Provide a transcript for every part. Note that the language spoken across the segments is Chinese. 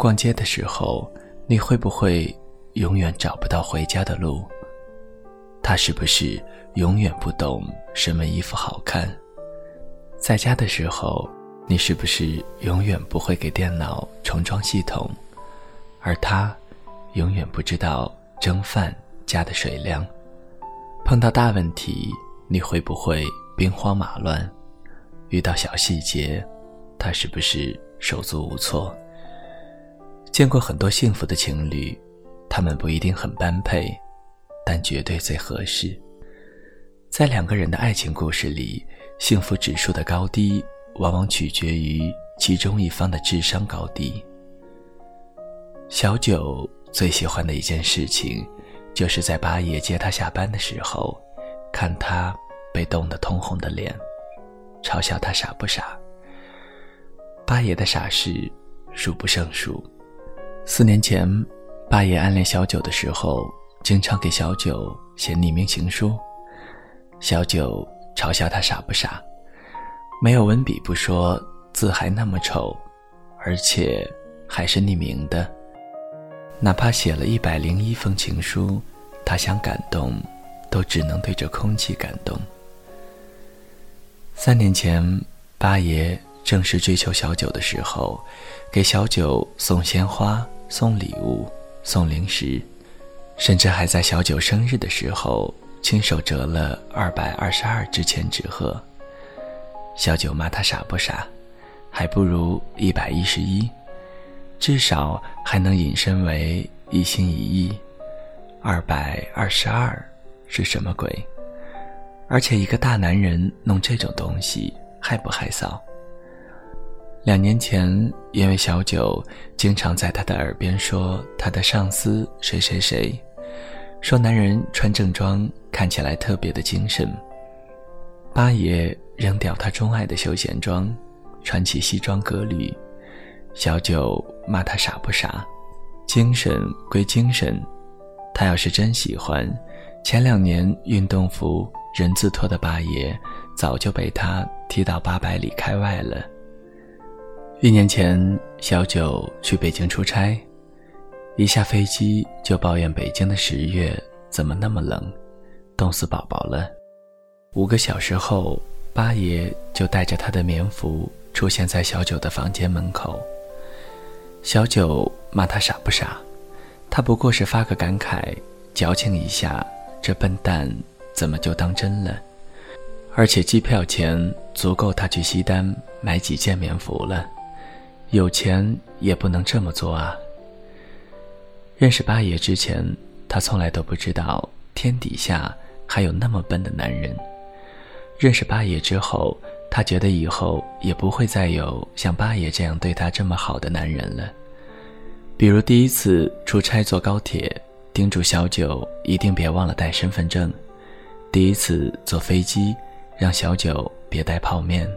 逛街的时候，你会不会永远找不到回家的路？他是不是永远不懂什么衣服好看？在家的时候，你是不是永远不会给电脑重装系统？而他，永远不知道蒸饭加的水量。碰到大问题，你会不会兵荒马乱？遇到小细节，他是不是手足无措？见过很多幸福的情侣，他们不一定很般配，但绝对最合适。在两个人的爱情故事里，幸福指数的高低，往往取决于其中一方的智商高低。小九最喜欢的一件事情，就是在八爷接他下班的时候，看他被冻得通红的脸，嘲笑他傻不傻。八爷的傻事数不胜数。四年前，八爷暗恋小九的时候，经常给小九写匿名情书。小九嘲笑他傻不傻，没有文笔不说，字还那么丑，而且还是匿名的。哪怕写了一百零一封情书，他想感动，都只能对着空气感动。三年前，八爷正式追求小九的时候，给小九送鲜花。送礼物，送零食，甚至还在小九生日的时候亲手折了二百二十二只千纸鹤。小九骂他傻不傻，还不如一百一十一，至少还能引申为一心一意。二百二十二是什么鬼？而且一个大男人弄这种东西，害不害臊？两年前，因为小九经常在他的耳边说他的上司谁谁谁，说男人穿正装看起来特别的精神。八爷扔掉他钟爱的休闲装，穿起西装革履，小九骂他傻不傻？精神归精神，他要是真喜欢，前两年运动服人字拖的八爷早就被他踢到八百里开外了。一年前，小九去北京出差，一下飞机就抱怨北京的十月怎么那么冷，冻死宝宝了。五个小时后，八爷就带着他的棉服出现在小九的房间门口。小九骂他傻不傻，他不过是发个感慨，矫情一下，这笨蛋怎么就当真了？而且机票钱足够他去西单买几件棉服了。有钱也不能这么做啊！认识八爷之前，他从来都不知道天底下还有那么笨的男人。认识八爷之后，他觉得以后也不会再有像八爷这样对他这么好的男人了。比如第一次出差坐高铁，叮嘱小九一定别忘了带身份证；第一次坐飞机，让小九别带泡面，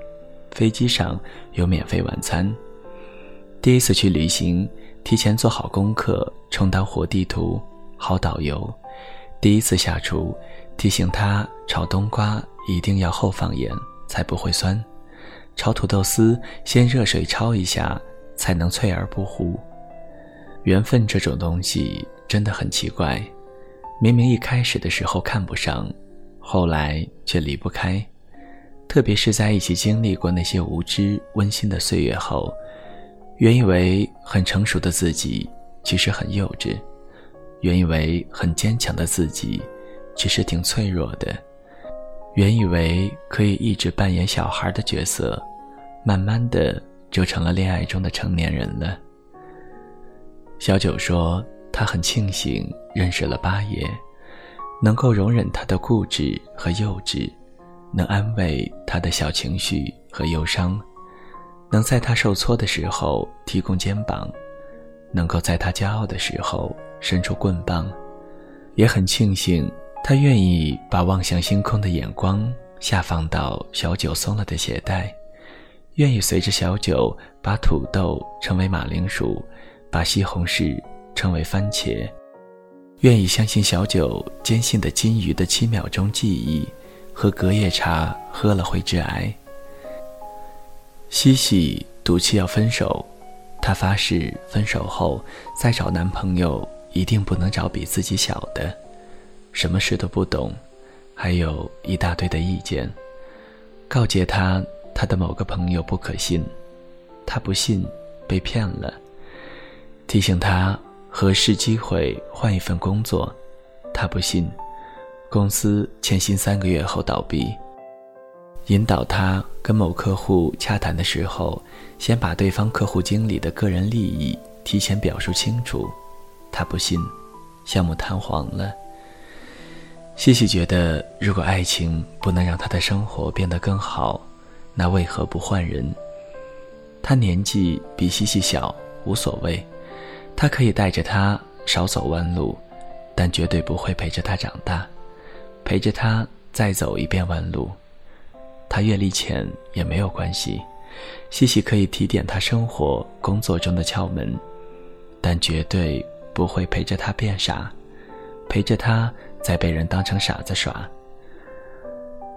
飞机上有免费晚餐。第一次去旅行，提前做好功课，充当活地图、好导游。第一次下厨，提醒他炒冬瓜一定要后放盐，才不会酸；炒土豆丝先热水焯一下，才能脆而不糊。缘分这种东西真的很奇怪，明明一开始的时候看不上，后来却离不开。特别是在一起经历过那些无知温馨的岁月后。原以为很成熟的自己，其实很幼稚；原以为很坚强的自己，其实挺脆弱的；原以为可以一直扮演小孩的角色，慢慢的就成了恋爱中的成年人了。小九说，他很庆幸认识了八爷，能够容忍他的固执和幼稚，能安慰他的小情绪和忧伤。能在他受挫的时候提供肩膀，能够在他骄傲的时候伸出棍棒，也很庆幸他愿意把望向星空的眼光下放到小九松了的鞋带，愿意随着小九把土豆称为马铃薯，把西红柿称为番茄，愿意相信小九坚信的金鱼的七秒钟记忆和隔夜茶喝了会致癌。西西赌气要分手，她发誓分手后再找男朋友一定不能找比自己小的，什么事都不懂，还有一大堆的意见。告诫他，他的某个朋友不可信，他不信，被骗了。提醒他合适机会换一份工作，他不信，公司欠薪三个月后倒闭。引导他跟某客户洽谈的时候，先把对方客户经理的个人利益提前表述清楚，他不信，项目瘫黄了。西西觉得，如果爱情不能让他的生活变得更好，那为何不换人？他年纪比西西小，无所谓，他可以带着他少走弯路，但绝对不会陪着他长大，陪着他再走一遍弯路。他阅历浅也没有关系，西西可以提点他生活、工作中的窍门，但绝对不会陪着他变傻，陪着他再被人当成傻子耍。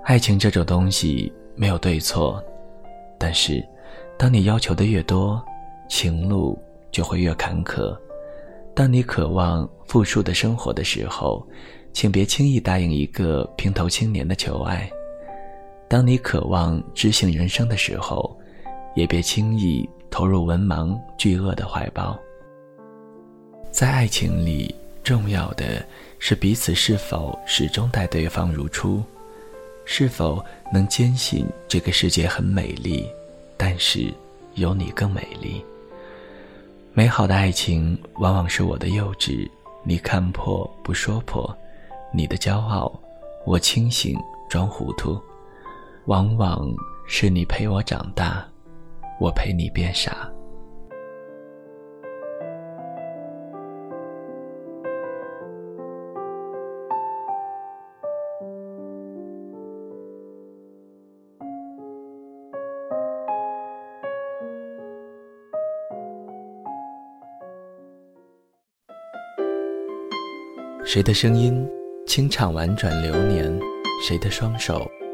爱情这种东西没有对错，但是，当你要求的越多，情路就会越坎坷。当你渴望富庶的生活的时候，请别轻易答应一个平头青年的求爱。当你渴望知性人生的时候，也别轻易投入文盲巨鳄的怀抱。在爱情里，重要的是彼此是否始终待对方如初，是否能坚信这个世界很美丽，但是有你更美丽。美好的爱情往往是我的幼稚，你看破不说破；你的骄傲，我清醒装糊涂。往往是你陪我长大，我陪你变傻。谁的声音清唱婉转流年？谁的双手？